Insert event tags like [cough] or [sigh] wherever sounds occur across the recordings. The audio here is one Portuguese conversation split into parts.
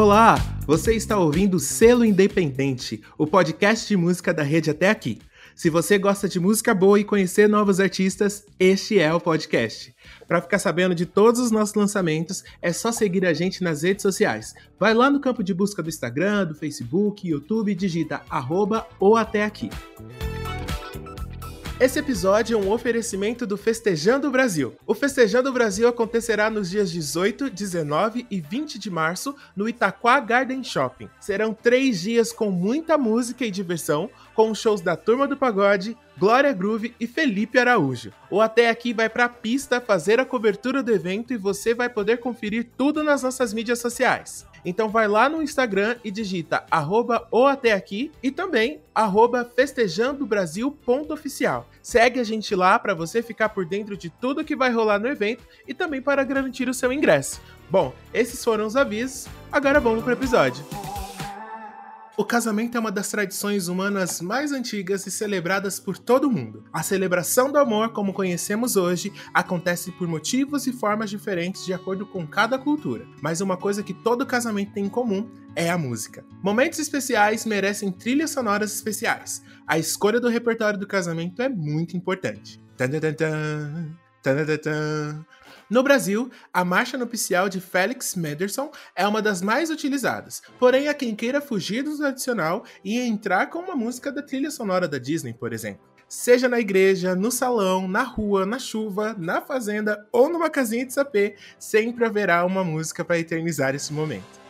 Olá, você está ouvindo Selo Independente, o podcast de música da rede até aqui. Se você gosta de música boa e conhecer novos artistas, este é o podcast. Para ficar sabendo de todos os nossos lançamentos, é só seguir a gente nas redes sociais. Vai lá no campo de busca do Instagram, do Facebook, YouTube e digita arroba ou até aqui. Esse episódio é um oferecimento do Festejando Brasil. O Festejando Brasil acontecerá nos dias 18, 19 e 20 de março no Itaquá Garden Shopping. Serão três dias com muita música e diversão, com shows da Turma do Pagode, Glória Groove e Felipe Araújo. O Até Aqui vai pra pista fazer a cobertura do evento e você vai poder conferir tudo nas nossas mídias sociais. Então vai lá no Instagram e digita arroba ou até aqui e também arroba festejandobrasil.oficial. Segue a gente lá para você ficar por dentro de tudo que vai rolar no evento e também para garantir o seu ingresso. Bom, esses foram os avisos, agora vamos pro episódio. O casamento é uma das tradições humanas mais antigas e celebradas por todo mundo. A celebração do amor, como conhecemos hoje, acontece por motivos e formas diferentes de acordo com cada cultura. Mas uma coisa que todo casamento tem em comum é a música. Momentos especiais merecem trilhas sonoras especiais. A escolha do repertório do casamento é muito importante. Tadadadã, tadadadã. No Brasil, a marcha nupcial de Félix Mendelssohn é uma das mais utilizadas, porém há quem queira fugir do tradicional e entrar com uma música da trilha sonora da Disney, por exemplo. Seja na igreja, no salão, na rua, na chuva, na fazenda ou numa casinha de sapê, sempre haverá uma música para eternizar esse momento.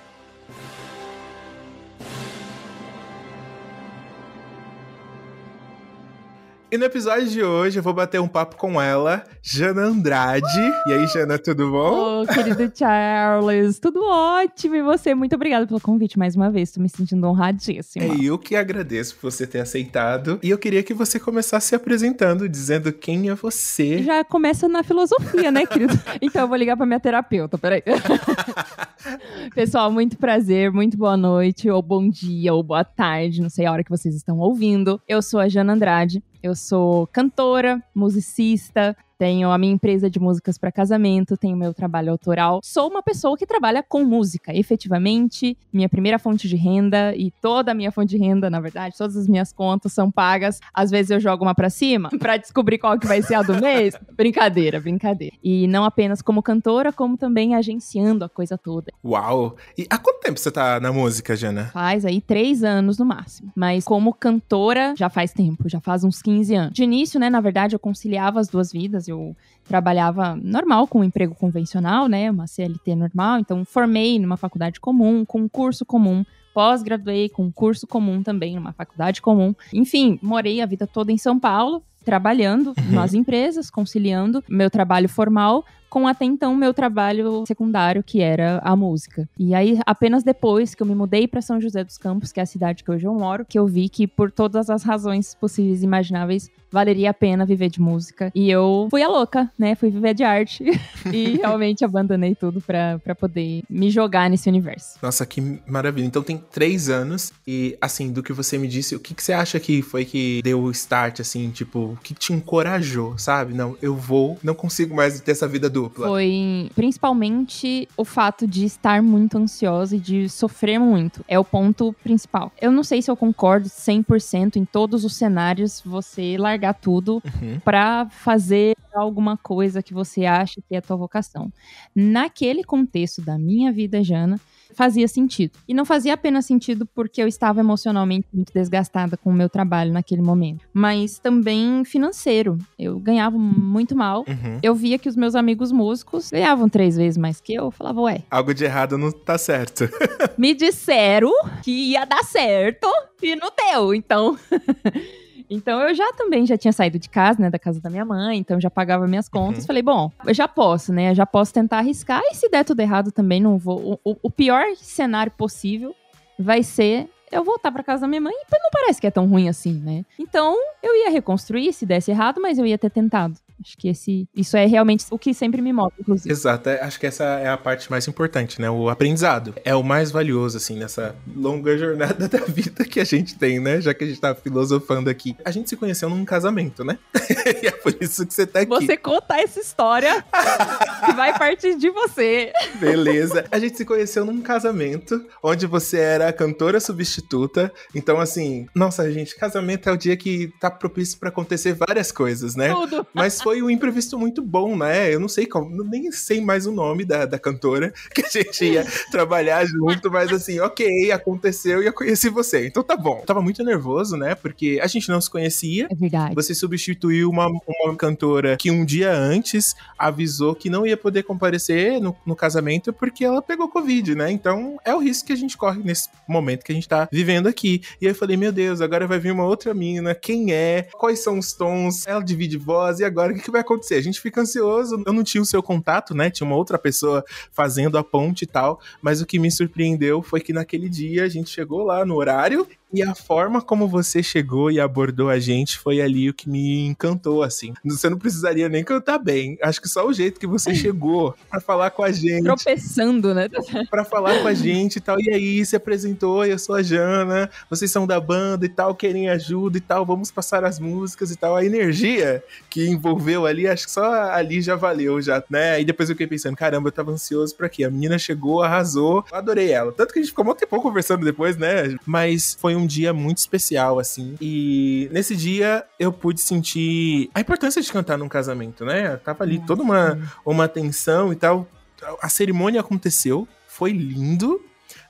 E no episódio de hoje eu vou bater um papo com ela, Jana Andrade. E aí, Jana, tudo bom? Ô, querido Charles, tudo ótimo. E você? Muito obrigada pelo convite mais uma vez. Tô me sentindo honradíssima. É eu que agradeço por você ter aceitado. E eu queria que você começasse se apresentando, dizendo quem é você. Já começa na filosofia, né, querido? [laughs] então eu vou ligar pra minha terapeuta, peraí. [laughs] Pessoal, muito prazer, muito boa noite, ou bom dia, ou boa tarde, não sei a hora que vocês estão ouvindo. Eu sou a Jana Andrade. Eu sou cantora, musicista, tenho a minha empresa de músicas para casamento, tenho meu trabalho autoral. Sou uma pessoa que trabalha com música, efetivamente. Minha primeira fonte de renda e toda a minha fonte de renda, na verdade, todas as minhas contas são pagas. Às vezes eu jogo uma para cima [laughs] para descobrir qual que vai ser a do mês. [laughs] brincadeira, brincadeira. E não apenas como cantora, como também agenciando a coisa toda. Uau! E há quanto tempo você tá na música, Jana? Faz aí três anos no máximo. Mas como cantora, já faz tempo, já faz uns 15 anos. De início, né, na verdade, eu conciliava as duas vidas eu trabalhava normal com um emprego convencional, né, uma CLT normal, então formei numa faculdade comum, com um curso comum, pós-graduei com um curso comum também numa faculdade comum. Enfim, morei a vida toda em São Paulo, trabalhando uhum. nas empresas, conciliando meu trabalho formal com até então meu trabalho secundário, que era a música. E aí, apenas depois que eu me mudei para São José dos Campos, que é a cidade que hoje eu moro, que eu vi que por todas as razões possíveis e imagináveis, valeria a pena viver de música. E eu fui a louca, né? Fui viver de arte. [laughs] e realmente abandonei tudo para poder me jogar nesse universo. Nossa, que maravilha. Então tem três anos. E, assim, do que você me disse, o que, que você acha que foi que deu o start, assim, tipo, o que te encorajou, sabe? Não, eu vou, não consigo mais ter essa vida dupla. Foi principalmente o fato de estar muito ansiosa e de sofrer muito. É o ponto principal. Eu não sei se eu concordo 100% em todos os cenários você largar tudo uhum. para fazer alguma coisa que você acha que é a tua vocação. Naquele contexto da minha vida, Jana, fazia sentido. E não fazia apenas sentido porque eu estava emocionalmente muito desgastada com o meu trabalho naquele momento, mas também financeiro. Eu ganhava muito mal. Uhum. Eu via que os meus amigos músicos ganhavam três vezes mais que eu. Eu falava, ué. Algo de errado não tá certo. [laughs] Me disseram que ia dar certo e não deu, então. [laughs] Então eu já também já tinha saído de casa, né, da casa da minha mãe, então já pagava minhas contas. Uhum. Falei, bom, eu já posso, né? Eu já posso tentar arriscar e se der tudo errado também não vou. O, o pior cenário possível vai ser eu voltar para casa da minha mãe e não parece que é tão ruim assim, né? Então, eu ia reconstruir se desse errado, mas eu ia ter tentado. Acho que esse, isso é realmente o que sempre me move, inclusive. Exato, é, acho que essa é a parte mais importante, né? O aprendizado. É o mais valioso, assim, nessa longa jornada [laughs] da vida que a gente tem, né? Já que a gente tá filosofando aqui. A gente se conheceu num casamento, né? [laughs] e é por isso que você tá aqui. Você contar essa história [laughs] que vai partir de você. Beleza. A gente se conheceu num casamento onde você era cantora substituta. Então, assim, nossa, gente, casamento é o dia que tá propício para acontecer várias coisas, né? Tudo. Mas foi um imprevisto muito bom, né? Eu não sei como, nem sei mais o nome da, da cantora [laughs] que a gente ia trabalhar junto, mas assim, ok, aconteceu e eu conheci você. Então tá bom. Eu tava muito nervoso, né? Porque a gente não se conhecia. É verdade. Você substituiu uma, uma cantora que um dia antes avisou que não ia poder comparecer no, no casamento porque ela pegou Covid, né? Então é o risco que a gente corre nesse momento que a gente tá vivendo aqui. E aí eu falei, meu Deus, agora vai vir uma outra mina. Quem é? Quais são os tons? Ela divide voz. E agora que vai acontecer? A gente fica ansioso. Eu não tinha o seu contato, né? Tinha uma outra pessoa fazendo a ponte e tal. Mas o que me surpreendeu foi que naquele dia a gente chegou lá no horário e a forma como você chegou e abordou a gente foi ali o que me encantou, assim. Você não precisaria nem cantar bem. Acho que só o jeito que você chegou para falar com a gente. Tropeçando, né? Para falar com a gente e tal. E aí, se apresentou, eu sou a Jana, vocês são da banda e tal, querem ajuda e tal, vamos passar as músicas e tal. A energia que envolveu ali, acho que só ali já valeu, já, né? E depois eu fiquei pensando, caramba, eu tava ansioso pra quê? A menina chegou, arrasou, adorei ela. Tanto que a gente ficou muito tempo conversando depois, né? Mas foi um dia muito especial, assim. E nesse dia eu pude sentir a importância de cantar num casamento, né? Tava ali toda uma, uma tensão e tal. A cerimônia aconteceu, foi lindo.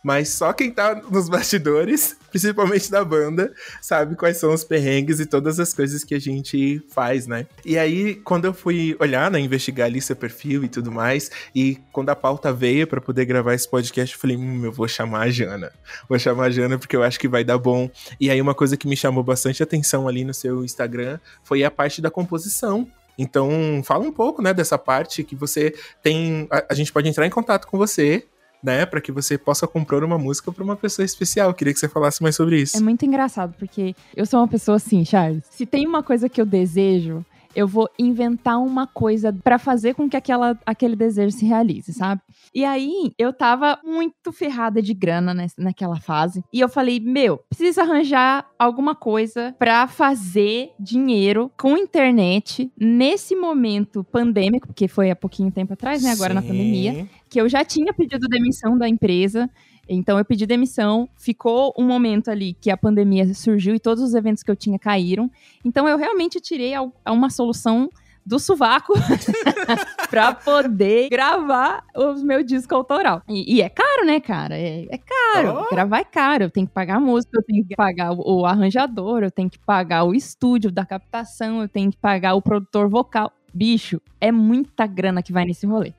Mas só quem tá nos bastidores, principalmente da banda, sabe quais são os perrengues e todas as coisas que a gente faz, né? E aí, quando eu fui olhar, né, investigar ali seu perfil e tudo mais, e quando a pauta veio para poder gravar esse podcast, eu falei, hum, eu vou chamar a Jana. Vou chamar a Jana porque eu acho que vai dar bom. E aí, uma coisa que me chamou bastante atenção ali no seu Instagram foi a parte da composição. Então, fala um pouco, né, dessa parte que você tem. A, a gente pode entrar em contato com você né, para que você possa comprar uma música para uma pessoa especial. Queria que você falasse mais sobre isso. É muito engraçado, porque eu sou uma pessoa assim, Charles. Se tem uma coisa que eu desejo, eu vou inventar uma coisa para fazer com que aquela, aquele desejo se realize, sabe? E aí, eu tava muito ferrada de grana nessa, naquela fase. E eu falei, meu, preciso arranjar alguma coisa para fazer dinheiro com internet nesse momento pandêmico, porque foi há pouquinho tempo atrás, né? Agora Sim. na pandemia. Que eu já tinha pedido demissão da empresa. Então eu pedi demissão, ficou um momento ali que a pandemia surgiu e todos os eventos que eu tinha caíram. Então eu realmente tirei uma solução do sovaco [laughs] pra poder gravar o meu disco autoral. E, e é caro, né, cara? É, é caro. Oh. Gravar é caro. Eu tenho que pagar a música, eu tenho que pagar o, o arranjador, eu tenho que pagar o estúdio da captação, eu tenho que pagar o produtor vocal. Bicho, é muita grana que vai nesse rolê.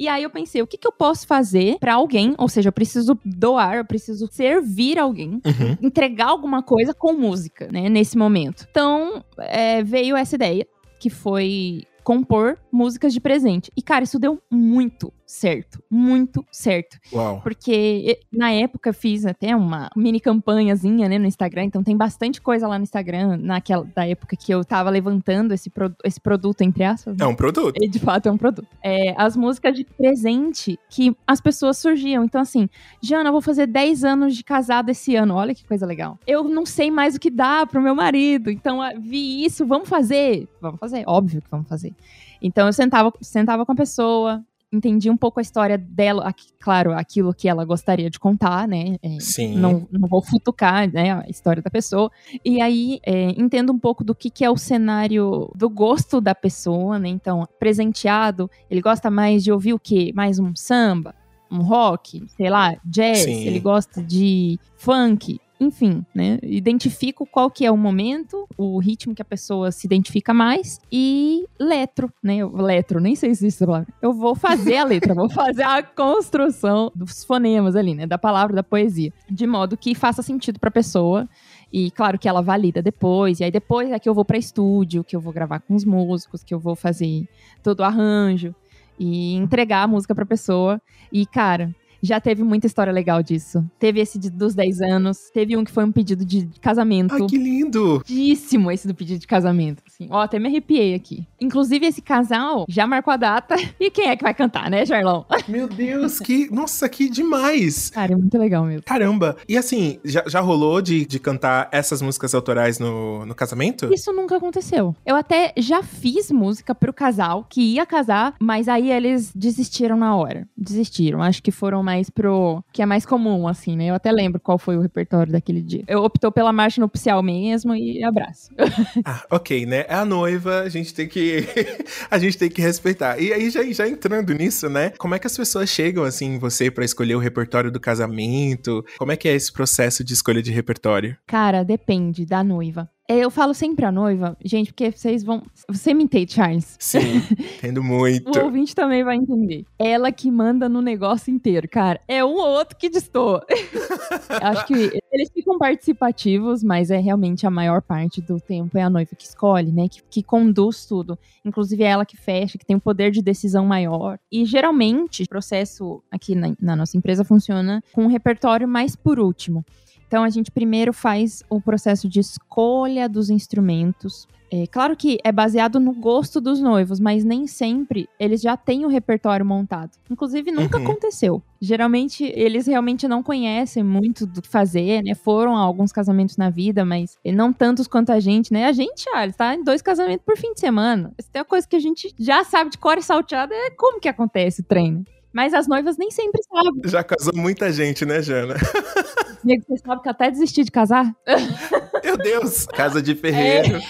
E aí eu pensei, o que, que eu posso fazer para alguém? Ou seja, eu preciso doar, eu preciso servir alguém, uhum. entregar alguma coisa com música, né? Nesse momento. Então, é, veio essa ideia, que foi compor músicas de presente. E, cara, isso deu muito certo. Muito certo. Uau. Porque na época fiz até uma mini campanhazinha, né, no Instagram. Então tem bastante coisa lá no Instagram, naquela da época que eu tava levantando esse, pro, esse produto, entre aspas. Né? É um produto. E, de fato é um produto. É, as músicas de presente que as pessoas surgiam. Então, assim, Jana, eu vou fazer 10 anos de casado esse ano. Olha que coisa legal. Eu não sei mais o que dá pro meu marido. Então, vi isso, vamos fazer. Vamos fazer. Óbvio que vamos fazer. Então eu sentava, sentava com a pessoa, entendi um pouco a história dela, aqui, claro, aquilo que ela gostaria de contar, né? É, Sim. Não, não vou futucar, né, a história da pessoa. E aí, é, entendo um pouco do que, que é o cenário do gosto da pessoa, né? Então, presenteado, ele gosta mais de ouvir o quê? Mais um samba? Um rock? Sei lá, jazz? Sim. Ele gosta de funk? Enfim, né? Identifico qual que é o momento, o ritmo que a pessoa se identifica mais e letro, né? Letro, nem sei se isso é Eu vou fazer a letra, vou fazer a construção dos fonemas ali, né? Da palavra, da poesia, de modo que faça sentido para a pessoa. E claro que ela valida depois, e aí depois é que eu vou para estúdio, que eu vou gravar com os músicos, que eu vou fazer todo o arranjo e entregar a música para a pessoa. E cara, Já teve muita história legal disso. Teve esse de, dos 10 anos, teve um que foi um pedido de casamento. Ai, que lindo! Lindíssimo esse do pedido de casamento. Assim. Ó, até me arrepiei aqui. Inclusive, esse casal já marcou a data. [laughs] E quem é que vai cantar, né, Jarlão? [laughs] Meu Deus, que. Nossa, que demais! Cara, é muito legal mesmo. Caramba! E assim, já, já rolou de, de cantar essas músicas autorais no, no casamento? Isso nunca aconteceu. Eu até já fiz música pro casal que ia casar, mas aí eles desistiram na hora. Desistiram. Acho que foram mais pro. que é mais comum, assim, né? Eu até lembro qual foi o repertório daquele dia. Eu optou pela marcha nupcial mesmo e abraço. [laughs] ah, ok, né? É a noiva, a gente tem que. [laughs] a gente tem que respeitar. E aí, já, já entrando nisso, né? Como é que as pessoas chegam, assim, em você para escolher o repertório do casamento? Como é que é esse processo de escolha de repertório? Cara, depende da noiva. É, eu falo sempre a noiva, gente, porque vocês vão. Você me entende, Charles? Sim, [laughs] entendo muito. o ouvinte também vai entender. Ela que manda no negócio inteiro, cara. É um ou outro que destoa. [laughs] Acho que eles ficam participativos, mas é realmente a maior parte do tempo é a noiva que escolhe, né? Que, que conduz tudo. Inclusive é ela que fecha, que tem um poder de decisão maior. E geralmente o processo aqui na, na nossa empresa funciona com um repertório mais por último. Então, a gente primeiro faz o processo de escolha dos instrumentos. É, claro que é baseado no gosto dos noivos, mas nem sempre eles já têm o repertório montado. Inclusive, nunca uhum. aconteceu. Geralmente, eles realmente não conhecem muito do que fazer, né? Foram a alguns casamentos na vida, mas não tantos quanto a gente, né? A gente, ah, está em dois casamentos por fim de semana. Se tem uma coisa que a gente já sabe de cor e salteada, é como que acontece o treino. Mas as noivas nem sempre sabem. Já casou muita gente, né, Jana? [laughs] Amigo, você sabe que eu até desisti de casar? [laughs] Meu Deus! Casa de ferreiro. É.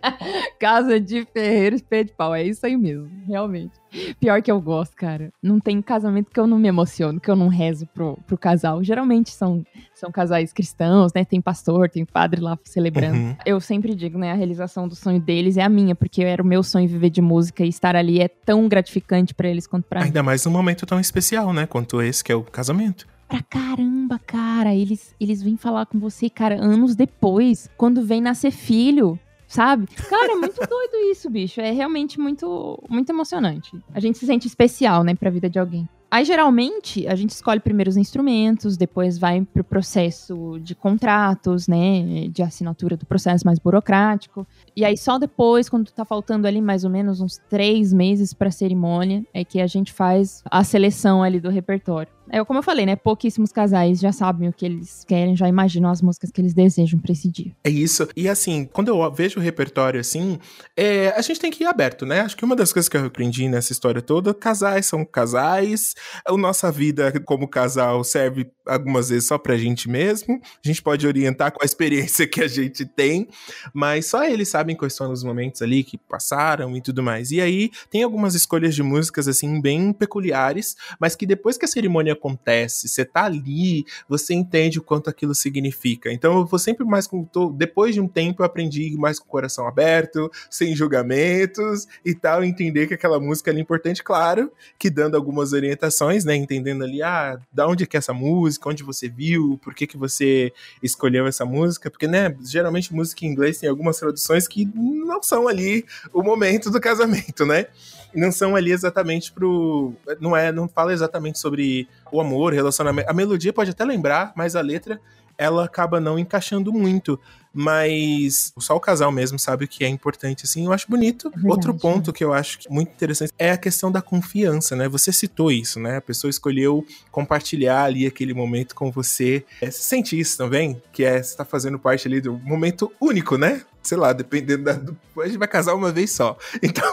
[laughs] Casa de ferreiro, pé de pau. É isso aí mesmo, realmente. Pior que eu gosto, cara. Não tem casamento que eu não me emociono, que eu não rezo pro, pro casal. Geralmente são, são casais cristãos, né? Tem pastor, tem padre lá celebrando. Uhum. Eu sempre digo, né? A realização do sonho deles é a minha, porque era o meu sonho viver de música e estar ali é tão gratificante para eles quanto pra Ainda mim. Ainda mais num momento tão especial, né? Quanto esse, que é o casamento pra caramba, cara. Eles, eles vêm falar com você, cara, anos depois, quando vem nascer filho sabe? Cara, é muito [laughs] doido isso, bicho. É realmente muito, muito emocionante. A gente se sente especial, né, pra vida de alguém. Aí, geralmente, a gente escolhe primeiro os instrumentos, depois vai pro processo de contratos, né, de assinatura do processo mais burocrático. E aí, só depois, quando tá faltando ali mais ou menos uns três meses pra cerimônia, é que a gente faz a seleção ali do repertório. É como eu falei, né? Pouquíssimos casais já sabem o que eles querem, já imaginam as músicas que eles desejam pra esse dia. É isso. E assim, quando eu vejo o repertório assim, é, a gente tem que ir aberto, né? Acho que uma das coisas que eu aprendi nessa história toda, casais são casais, a nossa vida como casal serve algumas vezes só pra gente mesmo. A gente pode orientar com a experiência que a gente tem, mas só eles sabem quais são os momentos ali que passaram e tudo mais. E aí tem algumas escolhas de músicas assim bem peculiares, mas que depois que a cerimônia acontece, você tá ali, você entende o quanto aquilo significa. Então eu vou sempre mais com. Depois de um tempo eu aprendi mais com o coração aberto, sem julgamentos e tal, entender que aquela música é importante, claro, que dando algumas orientações, né? Entendendo ali, ah, da onde é que é essa música, onde você viu, por que, que você escolheu essa música, porque, né, geralmente música em inglês tem algumas traduções que não são ali o momento do casamento, né? Não são ali exatamente pro. Não é, não fala exatamente sobre o amor, relacionamento. A melodia pode até lembrar, mas a letra ela acaba não encaixando muito. Mas só o casal mesmo sabe o que é importante, assim, eu acho bonito. É verdade, Outro ponto que eu acho muito interessante é a questão da confiança, né? Você citou isso, né? A pessoa escolheu compartilhar ali aquele momento com você. É, você sente isso também? Que é, você tá fazendo parte ali do momento único, né? Sei lá, dependendo da. A gente vai casar uma vez só. [laughs] Então,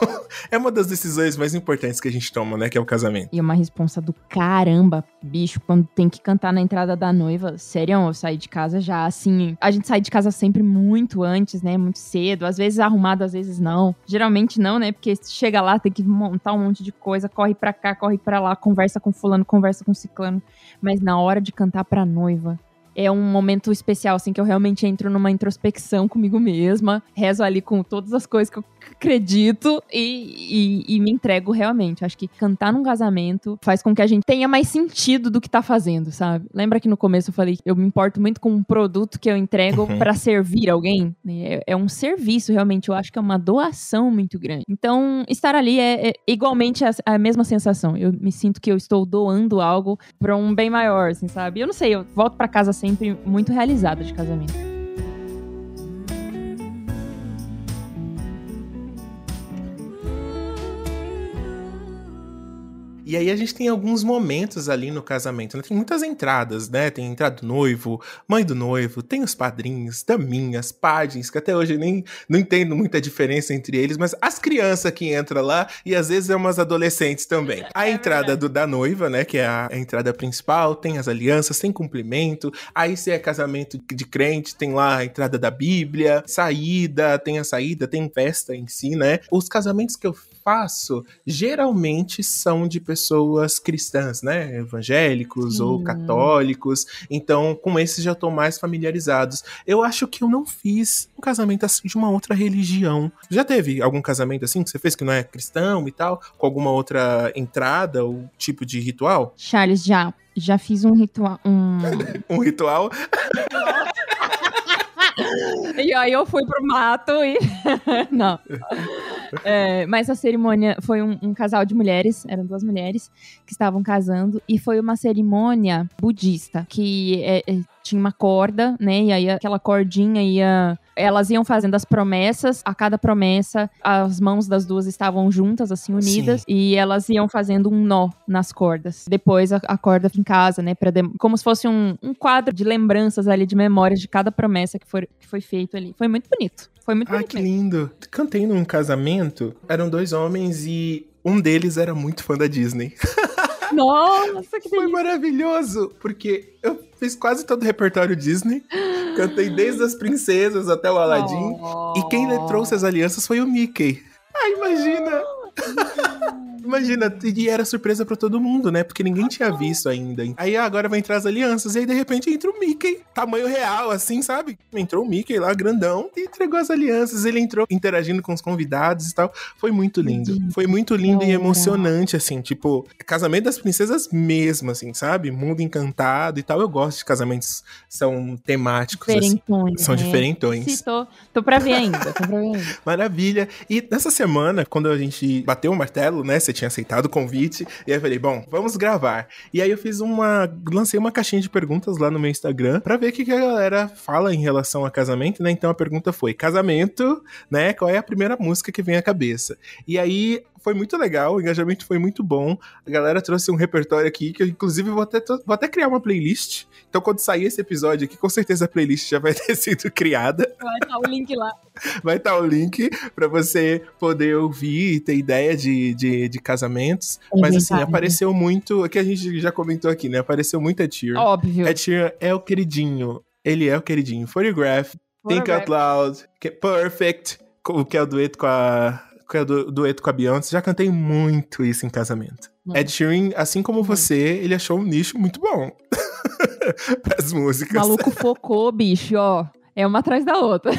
é uma das decisões mais importantes que a gente toma, né? Que é o casamento. E uma responsa do caramba, bicho, quando tem que cantar na entrada da noiva. Sério, eu saí de casa já assim. A gente sai de casa sempre muito antes, né? Muito cedo. Às vezes arrumado, às vezes não. Geralmente não, né? Porque chega lá, tem que montar um monte de coisa, corre pra cá, corre pra lá, conversa com fulano, conversa com ciclano. Mas na hora de cantar pra noiva, é um momento especial, assim, que eu realmente entro numa introspecção comigo mesma, rezo ali com todas as coisas que eu acredito e, e, e, me entrego realmente. Acho que cantar num casamento faz com que a gente tenha mais sentido do que tá fazendo, sabe? Lembra que no começo eu falei que eu me importo muito com um produto que eu entrego uhum. para servir alguém? É, é, um serviço, realmente. Eu acho que é uma doação muito grande. Então, estar ali é, é igualmente a, a, mesma sensação. Eu me sinto que eu estou doando algo para um bem maior, assim, sabe? Eu não sei, eu volto para casa sempre muito realizada de casamento. E aí a gente tem alguns momentos ali no casamento, né? Tem muitas entradas, né? Tem a entrada do noivo, mãe do noivo, tem os padrinhos, daminhas, pajens, que até hoje eu nem não entendo muita diferença entre eles, mas as crianças que entram lá e às vezes é umas adolescentes também. A é entrada do, da noiva, né? Que é a, a entrada principal, tem as alianças, tem cumprimento. Aí se é casamento de crente, tem lá a entrada da Bíblia, saída, tem a saída, tem festa em si, né? Os casamentos que eu faço geralmente são de pessoas cristãs, né? Evangélicos Sim. ou católicos. Então, com esses já estou mais familiarizados. Eu acho que eu não fiz um casamento assim de uma outra religião. Já teve algum casamento assim que você fez que não é cristão e tal? Com alguma outra entrada ou tipo de ritual? Charles, já. Já fiz um ritual. Um, [laughs] um ritual? [laughs] e aí eu fui pro mato e. [laughs] não. É, mas a cerimônia foi um, um, casal de mulheres, eram duas mulheres que estavam casando, e foi uma cerimônia budista, que é, é, tinha uma corda, né? E aí aquela cordinha ia. Elas iam fazendo as promessas, a cada promessa, as mãos das duas estavam juntas, assim, unidas, Sim. e elas iam fazendo um nó nas cordas. Depois a, a corda em casa, né? Pra. Como se fosse um, um quadro de lembranças ali, de memórias de cada promessa que foi, que foi feito ali. Foi muito bonito. Foi muito Ai, que lindo. Cantei num casamento, eram dois homens e um deles era muito fã da Disney. [laughs] Nossa, que delícia. Foi maravilhoso, porque eu fiz quase todo o repertório Disney. Cantei desde as princesas até o Aladdin. Oh. E quem trouxe as alianças foi o Mickey. Ai, imagina! Imagina, e era surpresa para todo mundo, né? Porque ninguém tinha visto ainda. Aí agora vai entrar as alianças, e aí de repente entra o Mickey, tamanho real, assim, sabe? Entrou o Mickey lá, grandão, e entregou as alianças. Ele entrou interagindo com os convidados e tal. Foi muito lindo. Foi muito lindo e emocionante, assim, tipo, casamento das princesas mesmo, assim, sabe? Mundo encantado e tal. Eu gosto de casamentos são temáticos, assim. São né? diferentões. Sim, tô, tô pra ver ainda, tô pra ver ainda. [laughs] Maravilha. E nessa semana, quando a gente bateu o martelo, né? Você tinha aceitado o convite. E aí eu falei, bom, vamos gravar. E aí eu fiz uma. lancei uma caixinha de perguntas lá no meu Instagram para ver o que, que a galera fala em relação a casamento, né? Então a pergunta foi: casamento, né? Qual é a primeira música que vem à cabeça? E aí foi muito legal, o engajamento foi muito bom. A galera trouxe um repertório aqui que eu, inclusive, vou até, vou até criar uma playlist. Então, quando sair esse episódio aqui, com certeza a playlist já vai [laughs] ter sido criada. Vai estar tá o link lá. Vai estar tá o link para você poder ouvir e ter ideia de, de, de casamentos. É Mas, assim, apareceu muito. O que a gente já comentou aqui, né? Apareceu muito Ed Sheeran. Óbvio. Ed Sheeran é o queridinho. Ele é o queridinho. Photograph, Think Out Loud, Perfect, o que é o dueto com a que é do dueto com a Beyoncé, já cantei muito isso em casamento. Hum. Ed Sheeran, assim como hum. você, ele achou um nicho muito bom [laughs] as músicas. O maluco focou, bicho, ó. É uma atrás da outra.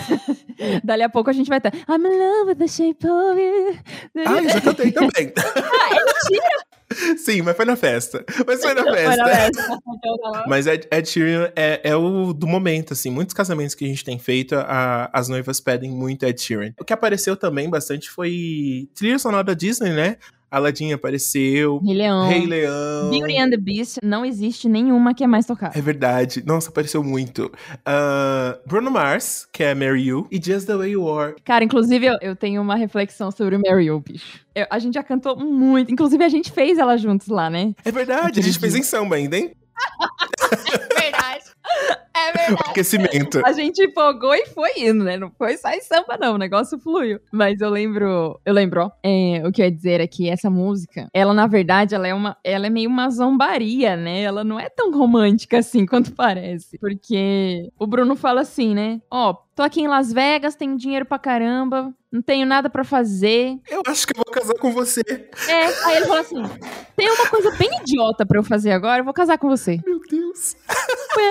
Dali a pouco a gente vai ter I'm in love with the shape of you. Ah, eu já cantei também. [laughs] ah, é mentira! [laughs] Sim, mas foi na festa. Mas foi na festa. Foi na festa. [laughs] mas Ed, Ed Sheeran é, é, o do momento, assim. Muitos casamentos que a gente tem feito, a, as noivas pedem muito Ed Sheeran. O que apareceu também bastante foi trilha sonora da Disney, né? Aladdin apareceu. Rei Leão. Rei Leão. Beauty and the Beast, não existe nenhuma que é mais tocada. É verdade. Nossa, apareceu muito. Uh, Bruno Mars, que é Mary You, e Just the Way You Are. Cara, inclusive eu, eu tenho uma reflexão sobre o Mary You, bicho. Eu, a gente já cantou muito. Inclusive a gente fez ela juntos lá, né? É verdade, a gente fez em samba ainda, hein? é [laughs] verdade. É verdade. Aquecimento. A gente empolgou e foi indo, né? Não foi só em samba, não. O negócio fluiu. Mas eu lembro. Eu lembro, é, o que eu ia dizer é que essa música, ela, na verdade, ela é uma. Ela é meio uma zombaria, né? Ela não é tão romântica assim [laughs] quanto parece. Porque o Bruno fala assim, né? Ó, oh, tô aqui em Las Vegas, tenho dinheiro pra caramba, não tenho nada para fazer. Eu acho que eu vou casar com você. É, aí ele falou assim: tem uma coisa bem idiota para eu fazer agora, eu vou casar com você. Meu Deus. Ué,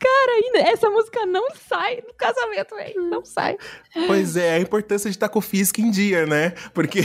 Cara, ainda essa música não sai do casamento, velho. Não sai. Pois é, a importância de estar com o FISC em dia, né? Porque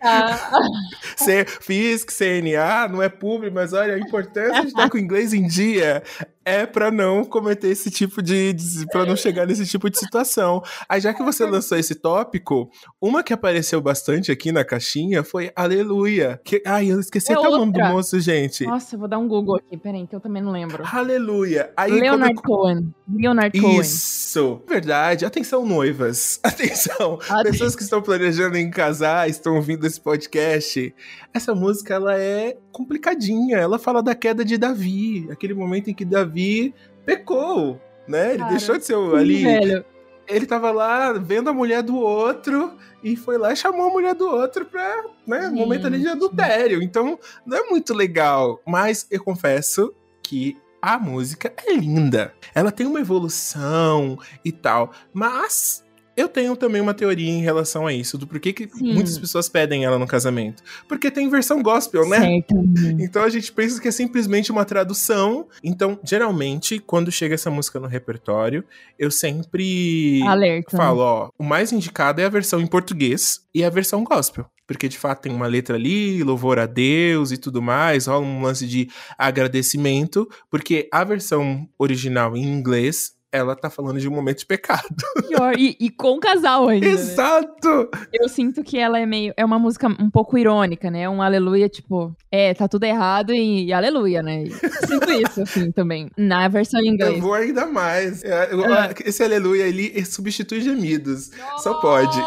Tá. [laughs] ser FISC, CNA, não é público, mas olha, a importância de estar com o inglês em dia é pra não cometer esse tipo de. de pra não chegar nesse tipo de situação. Aí, já que você lançou esse tópico, uma que apareceu bastante aqui na caixinha foi Aleluia. Que, ai, eu esqueci É até o nome do outra. moço, gente. Nossa, eu vou dar um Google aqui, peraí, que eu também não lembro. Aleluia. Aí, quando Leonard Cohen. Leonard Cohen. Isso, verdade. Atenção, noivas. [laughs] Atenção. Atenção. Pessoas que estão planejando em casar, estão ouvindo esse podcast. Essa música, ela é complicadinha. Ela fala da queda de Davi. Aquele momento em que Davi pecou, né? Ele Cara, deixou de ser Sim, ali... velho. Ele tava lá vendo a mulher do outro e foi lá e chamou a mulher do outro pra, né, Gente. momento ali de adultério. Então, não é muito legal. Mas eu confesso que a música é linda. Ela tem uma evolução e tal. Mas eu tenho também uma teoria em relação a isso, do porquê que Sim. muitas pessoas pedem ela no casamento. Porque tem versão gospel, né? Certamente. Então a gente pensa que é simplesmente uma tradução. Então, geralmente, quando chega essa música no repertório, eu sempre Alerta. falo, ó, o mais indicado é a versão em português e a versão gospel. Porque de fato tem uma letra ali, louvor a Deus e tudo mais, rola um lance de agradecimento, porque a versão original em inglês, ela tá falando de um momento de pecado. [laughs] E, e com o casal ainda. né? Exato! Eu sinto que ela é meio. É uma música um pouco irônica, né? Um aleluia, tipo, é, tá tudo errado e, e aleluia, né? E sinto isso, [laughs] assim, também. Na versão em Eu vou ainda mais. É, Ah. Esse aleluia ali substitui gemidos. Só pode.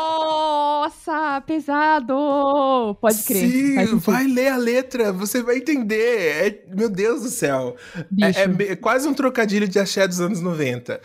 Nossa, pesado! Pode crer. Sim, vai ler a letra, você vai entender. É- meu Deus do céu. É, é me- quase um trocadilho de axé dos anos 90.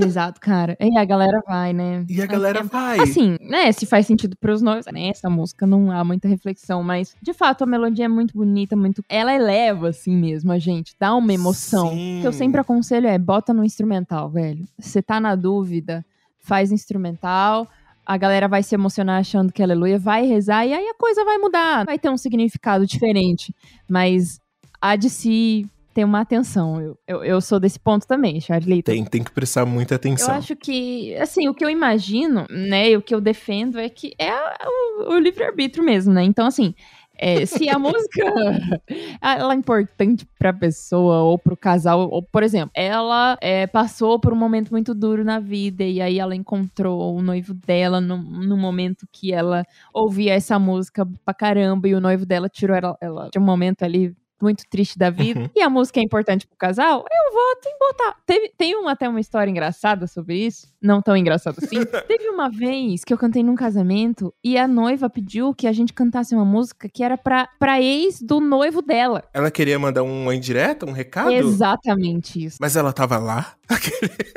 exato, cara. E a galera vai, né? E a galera é- vai. Assim, né, se faz sentido pros noivos, né, essa música não há muita reflexão, mas de fato a melodia é muito bonita, muito, ela eleva assim mesmo a gente, dá uma emoção. Sim. O que eu sempre aconselho é, bota no instrumental, velho. Você tá na dúvida, faz instrumental, a galera vai se emocionar achando que aleluia, vai rezar e aí a coisa vai mudar, vai ter um significado diferente, mas há de se ter uma atenção. Eu, eu, eu sou desse ponto também, Charlie. Tem, tem que prestar muita Eu atenção. acho que, assim, o que eu imagino, né, e o que eu defendo é que é o, o livre-arbítrio mesmo, né? Então, assim, é, se a música [laughs] ela é importante pra pessoa ou pro casal, ou, por exemplo, ela é, passou por um momento muito duro na vida e aí ela encontrou o noivo dela no, no momento que ela ouvia essa música pra caramba e o noivo dela tirou ela, ela de um momento ali muito triste da vida Uhum. e a música é importante pro casal, eu voto em botar. Teve, tem um, até uma história engraçada sobre isso, não tão engraçada assim. [laughs] Teve uma vez que eu cantei num casamento e a noiva pediu que a gente cantasse uma música que era pra, pra ex do noivo dela. Ela queria mandar uma indireta, um recado? Exatamente isso. Mas ela tava lá?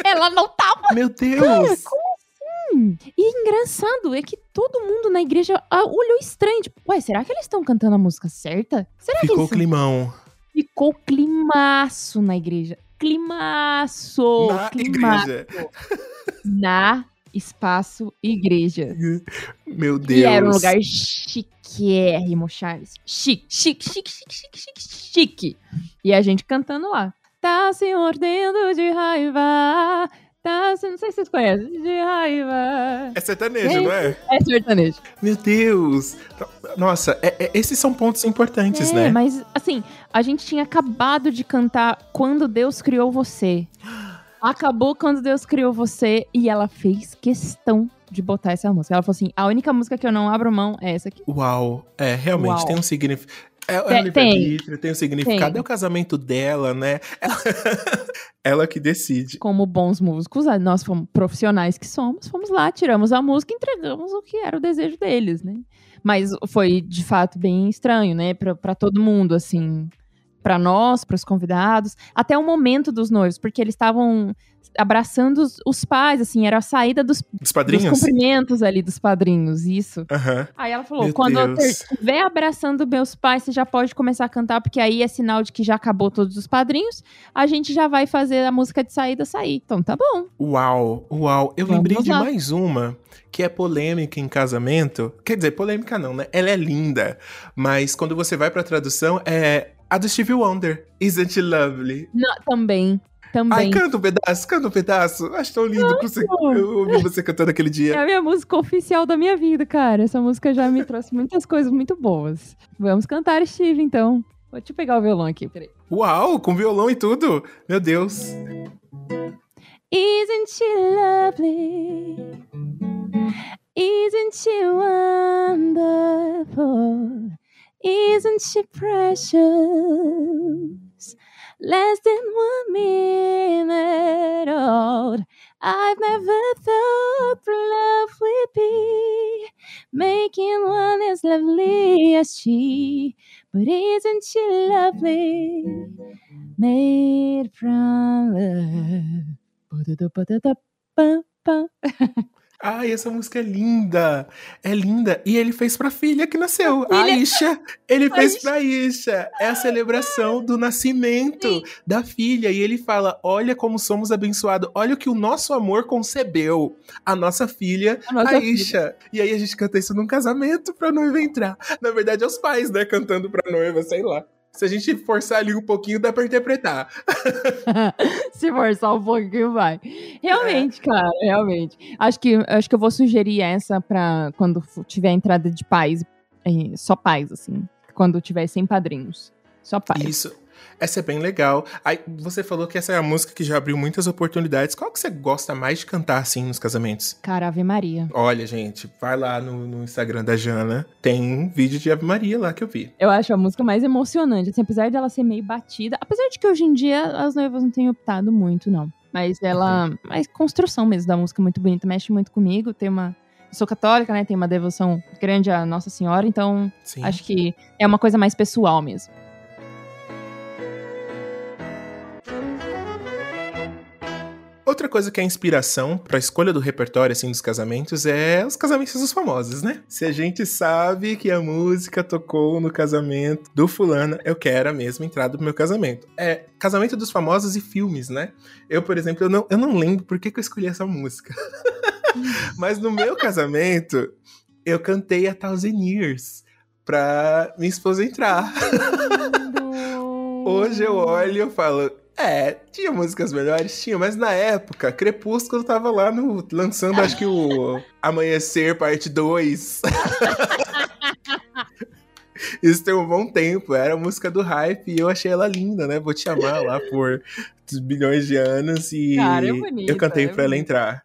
Ela não tava. Meu Deus! Hum, E engraçado é que todo mundo na igreja ah, olhou estranho. Tipo, ué, será que eles estão cantando a música certa? Será que Ficou eles... climão. Ficou climaço na igreja. Climaço! Na climaço. igreja. Na espaço igreja. Meu Deus. E era um lugar chiquérrimo, Charles. Chique, chique, chique, chique, chique, chique, chique. E a gente cantando lá. Tá se mordendo de raiva. Tá, se- não sei se vocês conhecem. De raiva. É sertanejo, não é? É sertanejo. Meu Deus. Nossa, é- é- esses são pontos importantes, é, né? mas assim, a gente tinha acabado de cantar Quando Deus Criou Você. Acabou quando Deus criou você e ela fez questão de botar essa música. Ela falou assim: a única música que eu não abro mão é essa aqui. Uau. É, realmente Uau. tem um significado. É, Tem- o livre-arbítrio, tem um significado. Tem. É o casamento dela, né? Ela, [laughs] ela que decide. Como bons músicos, nós fomos profissionais que somos, fomos lá, tiramos a música e entregamos o que era o desejo deles, né? Mas foi de fato bem estranho, né, pra todo mundo, assim, Pra nós, pros convidados, até o momento dos noivos, porque eles estavam abraçando os, os pais, assim, era a saída dos, Dos dos padrinhos? cumprimentos ali dos padrinhos, isso. Aham. Aí ela falou: Meu quando eu Deus. estiver abraçando meus pais, você já pode começar a cantar, porque aí é sinal de que já acabou todos os padrinhos. A gente já vai fazer a música de saída sair. Então tá bom. Uau, uau. Eu Vamos lembrei de lá. mais uma que é polêmica em casamento. Quer dizer, polêmica não, né? Ela é linda. Mas quando você vai pra tradução, é a do Stevie Wonder. Isn't it lovely? Não, também. Também. Ai, canta um pedaço, canta um pedaço. Acho tão lindo que você, eu ouvi você cantando aquele É dia. a minha música oficial da minha vida, cara. Essa música já me trouxe muitas coisas muito boas. Vamos cantar, Steve, então. Vou te pegar o violão aqui, peraí. Uau, com violão e tudo. Meu Deus. Isn't she lovely? Isn't she wonderful? Isn't she precious? Less than one minute old. I've never thought love would be making one as lovely as she. But isn't she lovely? Made from love. [laughs] Ai, essa música é linda. É linda. E ele fez pra filha que nasceu. A Filha. Isha. Ele [laughs] fez Isha. pra Isha. É a celebração do nascimento Sim. da filha. E ele fala: Olha como somos abençoados. Olha o que o nosso amor concebeu. A nossa filha, A nossa a filha. Isha. E aí a gente canta isso num casamento pra noiva entrar. Na verdade, é os pais, né? Cantando pra noiva, sei lá. Se a gente forçar ali um pouquinho, dá pra interpretar. [laughs] Se forçar um pouquinho, vai. Realmente, cara, realmente. Acho que, acho que eu vou sugerir essa pra quando tiver entrada de pais. Só pais, assim. Quando tiver sem padrinhos. Só pais. Isso. Essa é bem legal. Aí você falou que essa é a música que já abriu muitas oportunidades. Qual que você gosta mais de cantar assim nos casamentos? Cara, Ave Maria. Olha, gente, vai lá no, no Instagram da Jana. Tem um vídeo de Ave Maria lá que eu vi. Eu acho a música mais emocionante, assim, apesar dela ser meio batida. Apesar de que hoje em dia as noivas não têm optado muito, não. Mas ela. Mas construção mesmo da música é muito bonita, mexe muito comigo. Tem uma. Eu sou católica, né? Tem uma devoção grande à Nossa Senhora, então Sim. acho que é uma coisa mais pessoal mesmo. Outra coisa que é inspiração pra escolha do repertório assim dos casamentos é os casamentos dos famosos, né? Se a gente sabe que a música tocou no casamento do fulano, eu quero a mesma entrada pro meu casamento. É casamento dos famosos e filmes, né? Eu, por exemplo, eu não, eu não lembro por que, que eu escolhi essa música. [laughs] Mas no meu casamento, eu cantei a Thousand Years pra minha esposa entrar. Hoje eu olho e eu falo, é, tinha músicas melhores? Tinha, mas na época, Crepúsculo tava lá no, lançando, acho que o Amanhecer Parte 2. [laughs] Isso tem um bom tempo, era a música do hype e eu achei ela linda, né? Vou te amar lá por bilhões de anos e Cara, é bonita, eu cantei é pra ela entrar.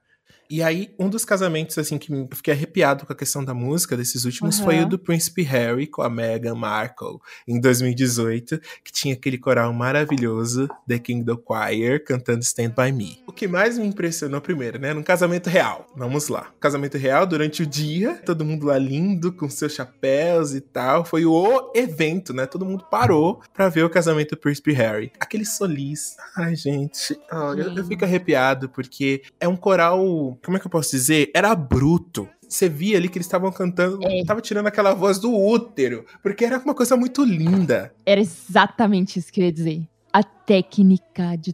E aí, um dos casamentos, assim, que eu fiquei arrepiado com a questão da música desses últimos foi Aham. o do Príncipe Harry com a Meghan Markle, em 2018, que tinha aquele coral maravilhoso, The Kingdom Choir, cantando Stand By Me. O que mais me impressionou primeiro, né? Num casamento real. Vamos lá. Casamento real, durante o dia, todo mundo lá lindo, com seus chapéus e tal. Foi o evento, né? Todo mundo parou pra ver o casamento do Príncipe Harry. Aquele solis. Ai, gente. ó, eu, eu fico arrepiado, porque é um coral. Como é que eu posso dizer? Era bruto. Você via ali que eles estavam cantando, É. tava tirando aquela voz do útero, porque era uma coisa muito linda. Era exatamente isso que eu ia dizer. A técnica de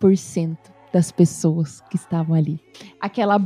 100% das pessoas que estavam ali. Aquela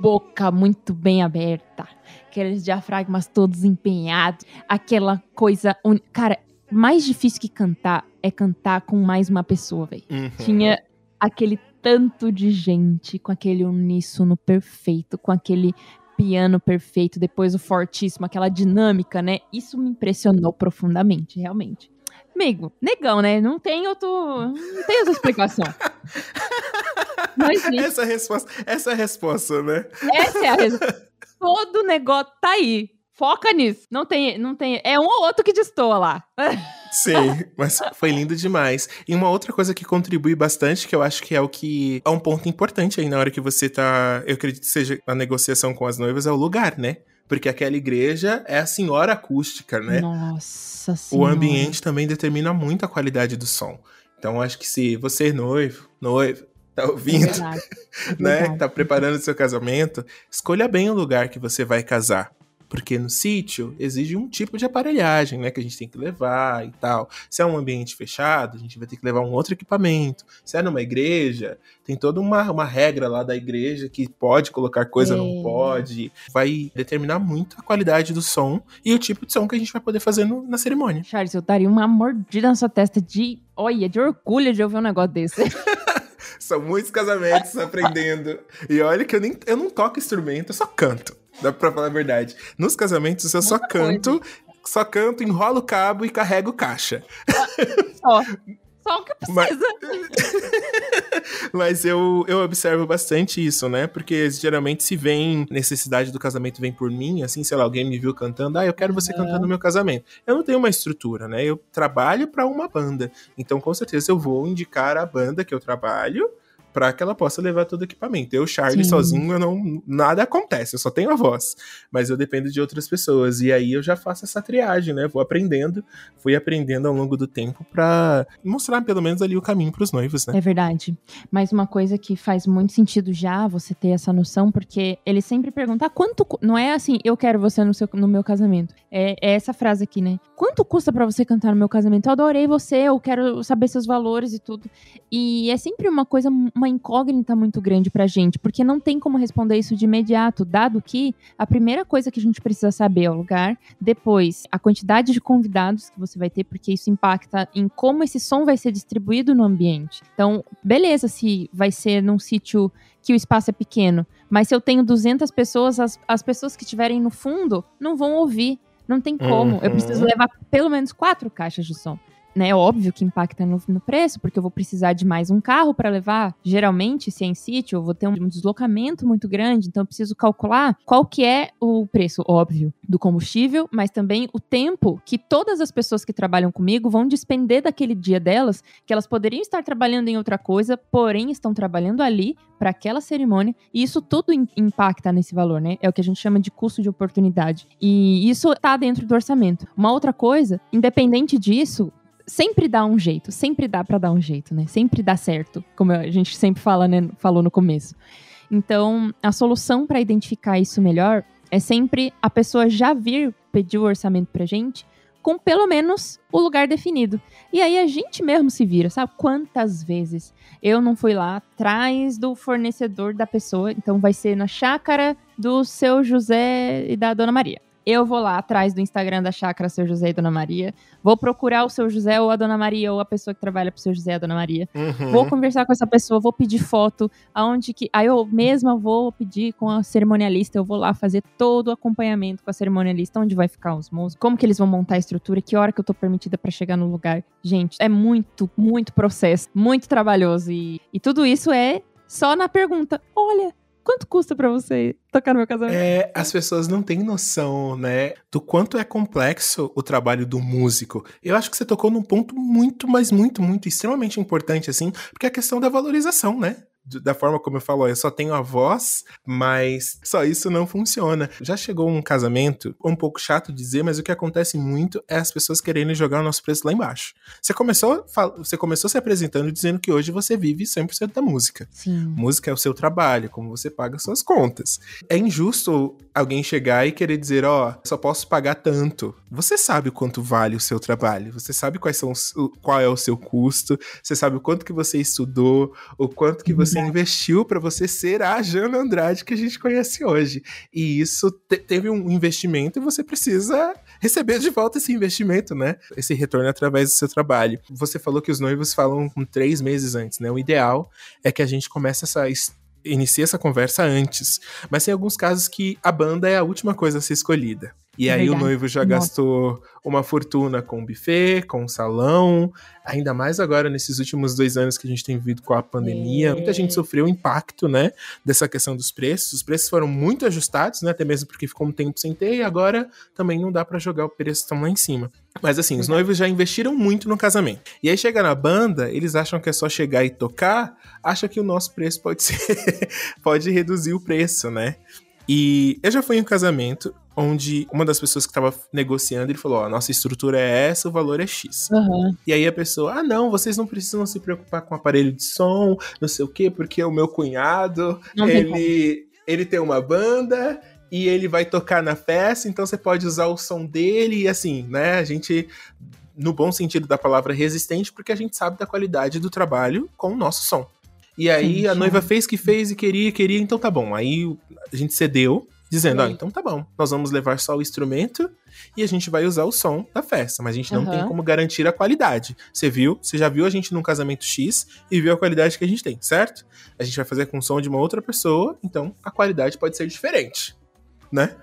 boca muito bem aberta, aqueles diafragmas todos empenhados, aquela coisa. uni- Cara, mais difícil que cantar é cantar com mais uma pessoa, velho. Uhum. Tinha aquele tanto de gente com aquele uníssono perfeito, com aquele piano perfeito, depois o fortíssimo, aquela dinâmica, né? Isso me impressionou profundamente, realmente. Amigo, negão, né? Não tem outro. Não tem outra explicação. [laughs] Existe. Essa resposta, essa resposta, né? Essa é a resposta. [laughs] Todo negócio tá aí. Foca nisso. Não tem, não tem. É um ou outro que destoa lá. [laughs] Sim, mas foi lindo demais. E uma outra coisa que contribui bastante, que eu acho que é o que é um ponto importante aí na hora que você tá, eu acredito que seja a negociação com as noivas, é o lugar, né? Porque aquela igreja é a senhora acústica, né? Nossa O senhora. ambiente também determina muito a qualidade do som. Então, eu acho que se você, noivo, noivo, tá É ouvindo, verdade, é [laughs] né? verdade. Que tá preparando seu casamento, escolha bem o lugar que você vai casar. Porque no sítio exige um tipo de aparelhagem, né? Que a gente tem que levar e tal. Se é um ambiente fechado, a gente vai ter que levar um outro equipamento. Se é numa igreja, tem toda uma, uma regra lá da igreja que pode colocar coisa, é. não pode. Vai determinar muito a qualidade do som e o tipo de som que a gente vai poder fazer no, na cerimônia. Charles, eu daria uma mordida na sua testa de. Olha, de orgulho de ouvir um negócio desse. [laughs] São muitos casamentos aprendendo. E olha que eu, nem, eu não toco instrumento, eu só canto. Dá pra falar a verdade. Nos casamentos eu só canto, coisa. só canto, enrolo o cabo e carrego caixa. [laughs] Só. Só o que precisa. Mas, [laughs] Mas eu, eu observo bastante isso, né? Porque geralmente se vem necessidade do casamento vem por mim, assim, sei lá, alguém me viu cantando, ah, eu quero você cantando no meu casamento. Eu não tenho uma estrutura, né? Eu trabalho para uma banda. Então, com certeza, eu vou indicar a banda que eu trabalho para que ela possa levar todo o equipamento. Eu, Charlie, Sim. sozinho, eu não nada acontece, eu só tenho a voz, mas eu dependo de outras pessoas e aí eu já faço essa triagem, né? Vou aprendendo, fui aprendendo ao longo do tempo para mostrar pelo menos ali o caminho para os noivos, né? É verdade. Mas uma coisa que faz muito sentido já você ter essa noção, porque ele sempre pergunta ah, quanto, não é assim, eu quero você no, seu, no meu casamento. É, é essa frase aqui, né? Quanto custa para você cantar no meu casamento? Eu adorei você, eu quero saber seus valores e tudo. E é sempre uma coisa, uma uma incógnita muito grande pra gente, porque não tem como responder isso de imediato, dado que a primeira coisa que a gente precisa saber é o lugar, depois a quantidade de convidados que você vai ter, porque isso impacta em como esse som vai ser distribuído no ambiente. Então, beleza se vai ser num sítio que o espaço é pequeno, mas se eu tenho 200 pessoas, as, as pessoas que estiverem no fundo não vão ouvir. Não tem como. Uhum. Eu preciso levar pelo menos quatro caixas de som né? Óbvio que impacta no, no preço, porque eu vou precisar de mais um carro para levar. Geralmente, se é em sítio, eu vou ter um, um deslocamento muito grande, então eu preciso calcular qual que é o preço, óbvio, do combustível, mas também o tempo que todas as pessoas que trabalham comigo vão despender daquele dia delas, que elas poderiam estar trabalhando em outra coisa, porém estão trabalhando ali para aquela cerimônia, e isso tudo impacta nesse valor, né? É o que a gente chama de custo de oportunidade. E isso está dentro do orçamento. Uma outra coisa, independente disso, sempre dá um jeito, sempre dá para dar um jeito, né? Sempre dá certo, como a gente sempre fala, né, falou no começo. Então, a solução para identificar isso melhor é sempre a pessoa já vir pedir o orçamento pra gente com pelo menos o lugar definido. E aí a gente mesmo se vira, sabe? Quantas vezes eu não fui lá atrás do fornecedor da pessoa, então vai ser na chácara do seu José e da Dona Maria eu vou lá atrás do Instagram da Chácara Seu José e Dona Maria, vou procurar o seu José ou a Dona Maria ou a pessoa que trabalha pro seu José e a Dona Maria, uhum. vou conversar com essa pessoa, vou pedir foto, aonde que, aí eu mesma vou pedir com a cerimonialista, eu vou lá fazer todo o acompanhamento com a cerimonialista, onde vai ficar os músicos, como que eles vão montar a estrutura, que hora que eu tô permitida para chegar no lugar. Gente, é muito, muito processo, muito trabalhoso e, e tudo isso é só na pergunta, olha, quanto custa para você tocar no meu casamento? É, as pessoas não têm noção, né, do quanto é complexo o trabalho do músico. Eu acho que você tocou num ponto muito, mas muito, muito extremamente importante, assim, porque é a questão da valorização, né? Da forma como eu falo, eu só tenho a voz, mas só isso não funciona. Já chegou um casamento, um pouco chato dizer, mas o que acontece muito é as pessoas querendo jogar o nosso preço lá embaixo. Você começou, você começou se apresentando dizendo que hoje você vive 100% da música. Sim. Música é o seu trabalho, como você paga suas contas. É injusto alguém chegar e querer dizer, ó, oh, só posso pagar tanto. Você sabe o quanto vale o seu trabalho, você sabe quais são qual é o seu custo, você sabe o quanto que você estudou, o quanto que você você investiu para você ser a Jana Andrade que a gente conhece hoje. E isso te teve um investimento e você precisa receber de volta esse investimento, né? Esse retorno através do seu trabalho. Você falou que os noivos falam com três meses antes, né? O ideal é que a gente comece essa inicie essa conversa antes. Mas tem alguns casos que a banda é a última coisa a ser escolhida. E aí Verdade. o noivo já Nossa. gastou uma fortuna com buffet, com salão, ainda mais agora nesses últimos dois anos que a gente tem vivido com a pandemia. É. Muita gente sofreu o impacto, né, dessa questão dos preços. Os preços foram muito ajustados, né, até mesmo porque ficou um tempo sem ter e agora também não dá para jogar o preço tão lá em cima. Mas assim, os noivos já investiram muito no casamento. E aí chega na banda, eles acham que é só chegar e tocar, acham que o nosso preço pode [laughs] ser pode reduzir o preço, né? E eu já fui em um casamento onde uma das pessoas que estava negociando, ele falou, ó, nossa estrutura é essa, o valor é X. Uhum. E aí a pessoa, ah não, vocês não precisam se preocupar com aparelho de som, não sei o quê, porque o meu cunhado, ele, ele tem uma banda e ele vai tocar na festa, então você pode usar o som dele e assim, né? A gente no bom sentido da palavra resistente, porque a gente sabe da qualidade do trabalho com o nosso som. E aí Sim, a noiva fez que fez e queria, queria, então tá bom. Aí a gente cedeu, dizendo, ah, então tá bom, nós vamos levar só o instrumento e a gente vai usar o som da festa, mas a gente não uhum. tem como garantir a qualidade. Você viu? Você já viu a gente num casamento X e viu a qualidade que a gente tem, certo? A gente vai fazer com o som de uma outra pessoa, então a qualidade pode ser diferente, né?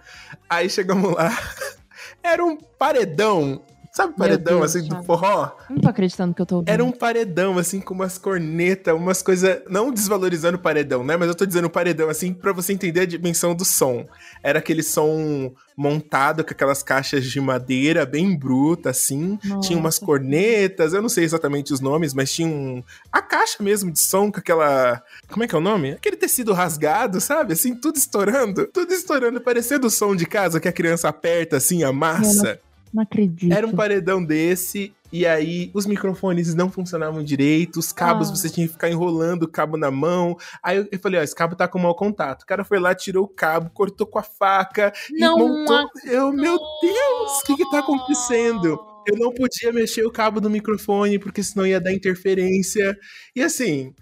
Aí chegamos lá, [laughs] era um paredão Sabe paredão, Deus, assim, do forró? Não tô acreditando que eu tô ouvindo. Era um paredão, assim, com umas cornetas, umas coisas. Não desvalorizando o paredão, né? Mas eu tô dizendo paredão, assim, para você entender a dimensão do som. Era aquele som montado com aquelas caixas de madeira bem bruta, assim. Nossa. Tinha umas cornetas, eu não sei exatamente os nomes, mas tinha um. A caixa mesmo de som com aquela. Como é que é o nome? Aquele tecido rasgado, sabe? Assim, tudo estourando. Tudo estourando, parecendo o som de casa que a criança aperta, assim, a massa. Não acredito. Era um paredão desse, e aí os microfones não funcionavam direito, os cabos ah. você tinha que ficar enrolando o cabo na mão. Aí eu, falei, ó, esse cabo tá com mau contato. O cara foi lá, tirou o cabo, cortou com a faca não, e montou. Eu, meu Deus, o que que tá acontecendo? Eu não podia mexer o cabo do microfone, porque senão ia dar interferência. E assim,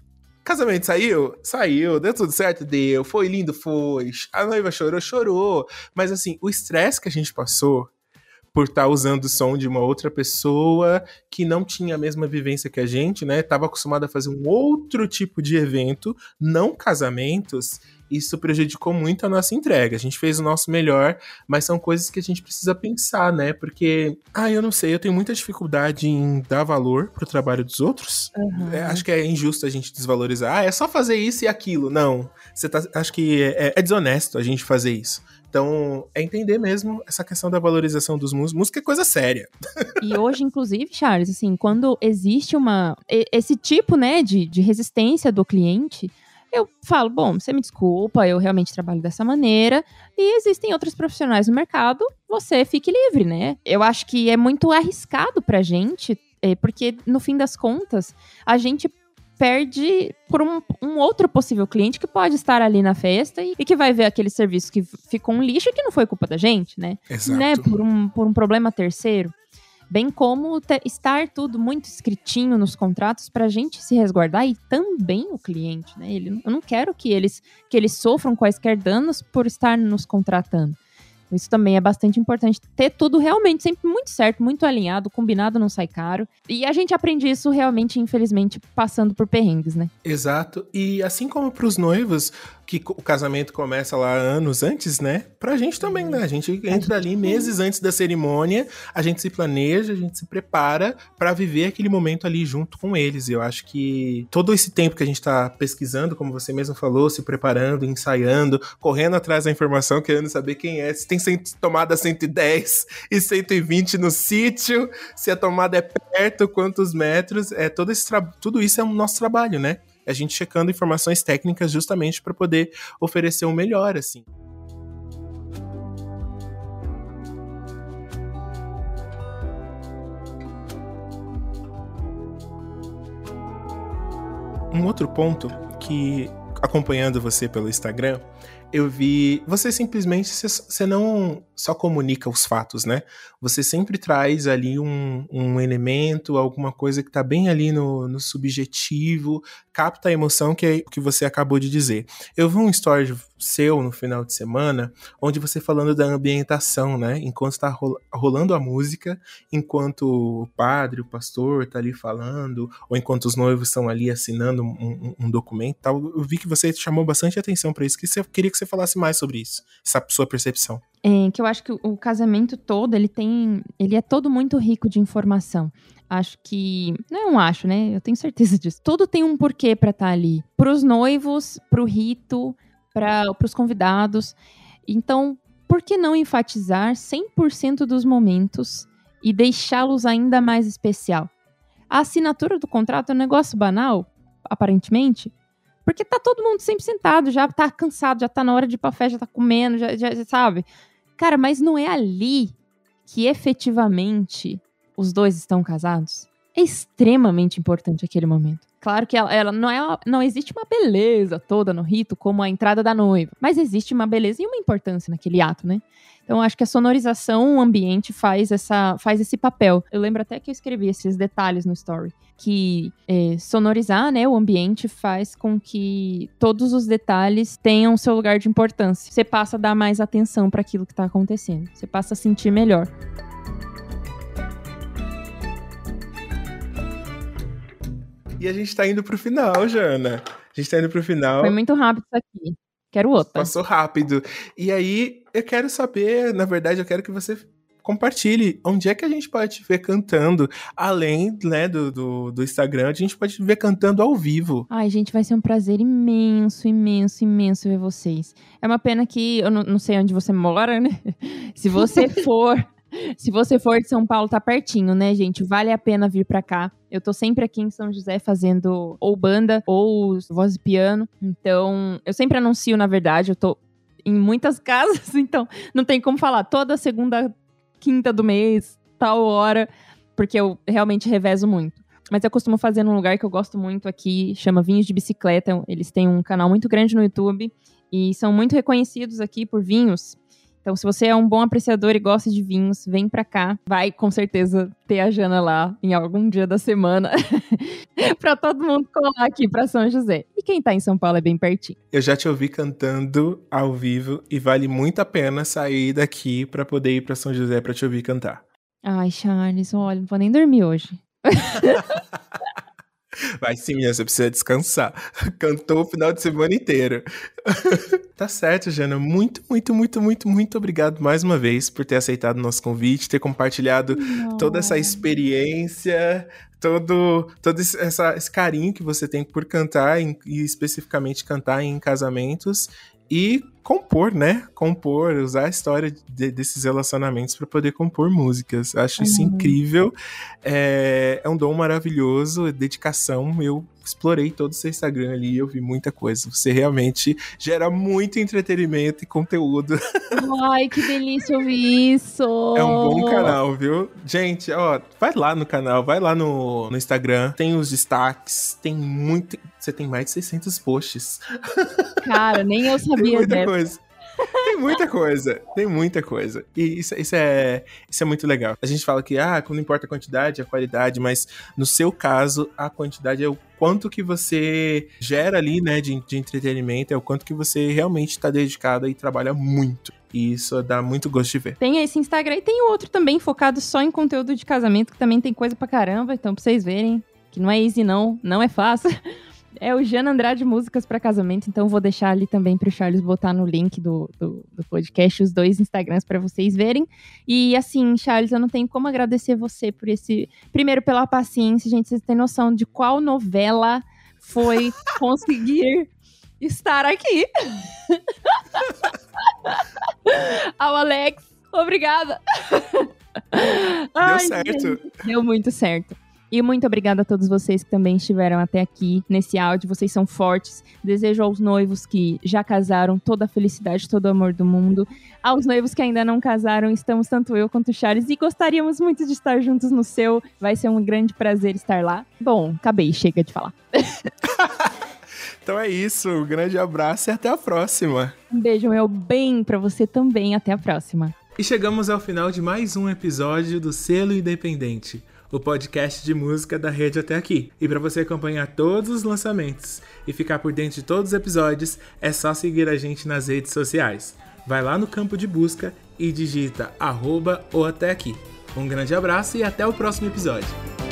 Casamento saiu? Saiu. Deu tudo certo? Deu. Foi lindo? Foi. A noiva chorou? Chorou. Mas assim, o estresse que a gente passou por estar tá usando o som de uma outra pessoa que não tinha a mesma vivência que a gente, né? Tava acostumado a fazer um outro tipo de evento, não casamentos. Isso prejudicou muito a nossa entrega. A gente fez o nosso melhor, mas são coisas que a gente precisa pensar, né? Porque, ah, eu não sei, eu tenho muita dificuldade em dar valor pro trabalho dos outros. Uhum. É, acho que é injusto a gente desvalorizar. Ah, é só fazer isso e aquilo. Não. Você tá, acho que é, é desonesto a gente fazer isso. Então, é entender mesmo essa questão da valorização dos músicos. Música é coisa séria. E hoje, inclusive, Charles, assim, quando existe uma esse tipo, né, de, de resistência do cliente, eu falo, bom, você me desculpa, eu realmente trabalho dessa maneira e existem outros profissionais no mercado, você fique livre, né? Eu acho que é muito arriscado pra gente, é, porque no fim das contas, a gente perde por um, um, outro possível cliente que pode estar ali na festa e, e, que vai ver aquele serviço que ficou um lixo e que não foi culpa da gente, né? Exato. Né? Por, um, por um problema terceiro. Bem como ter, estar tudo muito escritinho nos contratos para a gente se resguardar e também o cliente, né? Ele, eu não quero que eles, que eles sofram quaisquer danos por estar nos contratando. Isso também é bastante importante. Ter tudo realmente sempre muito certo, muito alinhado, combinado não sai caro. E a gente aprende isso realmente, infelizmente, passando por perrengues, né? Exato. E assim como para os noivos, que o casamento começa lá anos antes, né? Pra gente também, né? A gente entra ali meses antes da cerimônia, a gente se planeja, a gente se prepara para viver aquele momento ali junto com eles. E eu acho que todo esse tempo que a gente tá pesquisando, como você mesmo falou, se preparando, ensaiando, correndo atrás da informação, querendo saber quem é, se tem tomada 110 e 120 no sítio, se a tomada é perto, quantos metros, é todo esse tudo isso é o nosso trabalho, né? A gente checando informações técnicas justamente para poder oferecer o um melhor, assim. Um outro ponto que, acompanhando você pelo Instagram, eu vi. Você simplesmente. Você não só comunica os fatos, né? Você sempre traz ali um, um elemento, alguma coisa que tá bem ali no, no subjetivo, capta a emoção que, é, que você acabou de dizer. Eu vi um story seu no final de semana, onde você falando da ambientação, né? Enquanto está rolando a música, enquanto o padre, o pastor tá ali falando, ou enquanto os noivos estão ali assinando um, um, um documento tal. Eu vi que você chamou bastante atenção para isso, que você queria que você falasse mais sobre isso, essa sua percepção. É, que eu acho que o casamento todo, ele tem. Ele é todo muito rico de informação. Acho que. Não acho, né? Eu tenho certeza [laughs] disso. Tudo tem um porquê para estar tá ali. Para os noivos, para o rito, para os convidados. Então, por que não enfatizar 100% dos momentos e deixá-los ainda mais especial? A assinatura do contrato é um negócio banal, aparentemente, porque tá todo mundo sempre sentado, já tá cansado, já tá na hora de ir pra já tá comendo, já, já sabe? Cara, mas não é ali que efetivamente os dois estão casados? É extremamente importante aquele momento. Claro que ela, ela não é, não existe uma beleza toda no rito como a entrada da noiva, mas existe uma beleza e uma importância naquele ato, né? Então, acho que a sonorização, o ambiente faz, essa, faz esse papel. Eu lembro até que eu escrevi esses detalhes no story. Que é, sonorizar né, o ambiente faz com que todos os detalhes tenham seu lugar de importância. Você passa a dar mais atenção para aquilo que está acontecendo. Você passa a sentir melhor. E a gente tá indo pro final, Jana. A gente tá indo pro final. Foi muito rápido isso aqui. Quero outra. Passou rápido. E aí, eu quero saber, na verdade, eu quero que você compartilhe onde é que a gente pode te ver cantando, além né, do, do, do, Instagram, a gente pode te ver cantando ao vivo. Ai, gente, vai ser um prazer imenso, imenso, imenso ver vocês. É uma pena que eu não, não sei onde você mora, né? [laughs] Se você for se você for de São Paulo, tá pertinho, né, gente? Vale a pena vir pra cá. Eu tô sempre aqui em São José fazendo ou banda ou voz e piano. Então, eu sempre anuncio, na verdade, eu tô em muitas [laughs] casas, então não tem como falar toda segunda, quinta do mês, tal hora, porque eu realmente revezo muito. Mas eu costumo fazer num lugar que eu gosto muito aqui, chama Vinhos de Bicicleta. Eles têm um canal muito grande no YouTube e são muito reconhecidos aqui por vinhos. Então, se você é um bom apreciador e gosta de vinhos, vem pra cá. Vai com certeza ter a Jana lá em algum dia da semana [laughs] pra todo mundo colar aqui pra São José. E quem tá em São Paulo é bem pertinho. Eu já te ouvi cantando ao vivo e vale muito a pena sair daqui pra poder ir pra São José pra te ouvir cantar. Ai, Charles, olha, não vou nem dormir hoje. [laughs] Vai sim, você precisa descansar. [laughs] Cantou o final de semana inteiro. Tá certo, Jana. Muito, muito, muito, muito, muito obrigado mais uma vez por ter aceitado o nosso convite, ter compartilhado Não. toda essa experiência, todo, todo esse, essa, esse carinho que você tem por cantar, em, e especificamente cantar em casamentos e compor, né? Compor, usar a história de, desses relacionamentos para poder compor músicas. Acho uhum. isso incrível. É, é, um dom maravilhoso, dedicação. Eu explorei todo o seu Instagram ali, eu vi muita coisa. Você realmente gera muito entretenimento e conteúdo. [laughs] Ai, que delícia ouvir isso! É um bom canal, viu? Gente, ó, vai lá no canal, vai lá no, no Instagram, tem os destaques, tem muito. Você tem mais de 600 posts. Cara, nem eu [laughs] sabia tem muita dessa. coisa. Tem muita coisa, tem muita coisa. E isso, isso, é, isso é muito legal. A gente fala que, ah, não importa a quantidade, a qualidade, mas no seu caso, a quantidade é o quanto que você gera ali, né, de, de entretenimento, é o quanto que você realmente está dedicado e trabalha muito. E isso dá muito gosto de ver. Tem esse Instagram e tem o outro também, focado só em conteúdo de casamento, que também tem coisa pra caramba, então pra vocês verem que não é easy não, não é fácil. [laughs] É o Jana Andrade Músicas para Casamento, então vou deixar ali também para o Charles botar no link do, do, do podcast os dois Instagrams para vocês verem. E assim, Charles, eu não tenho como agradecer você por esse. Primeiro, pela paciência, gente, vocês têm noção de qual novela foi [laughs] conseguir estar aqui. [laughs] Ao Alex, obrigada. Deu Ai, certo. Gente, deu muito certo. E muito obrigada a todos vocês que também estiveram até aqui nesse áudio. Vocês são fortes. Desejo aos noivos que já casaram toda a felicidade, todo o amor do mundo. Aos noivos que ainda não casaram, estamos tanto eu quanto o Charles e gostaríamos muito de estar juntos no seu. Vai ser um grande prazer estar lá. Bom, acabei, chega de falar. [laughs] então é isso. Um grande abraço e até a próxima. Um beijo, meu bem, para você também. Até a próxima. E chegamos ao final de mais um episódio do Selo Independente o podcast de música da rede até aqui. E para você acompanhar todos os lançamentos e ficar por dentro de todos os episódios, é só seguir a gente nas redes sociais. Vai lá no campo de busca e digita arroba ou até aqui. Um grande abraço e até o próximo episódio.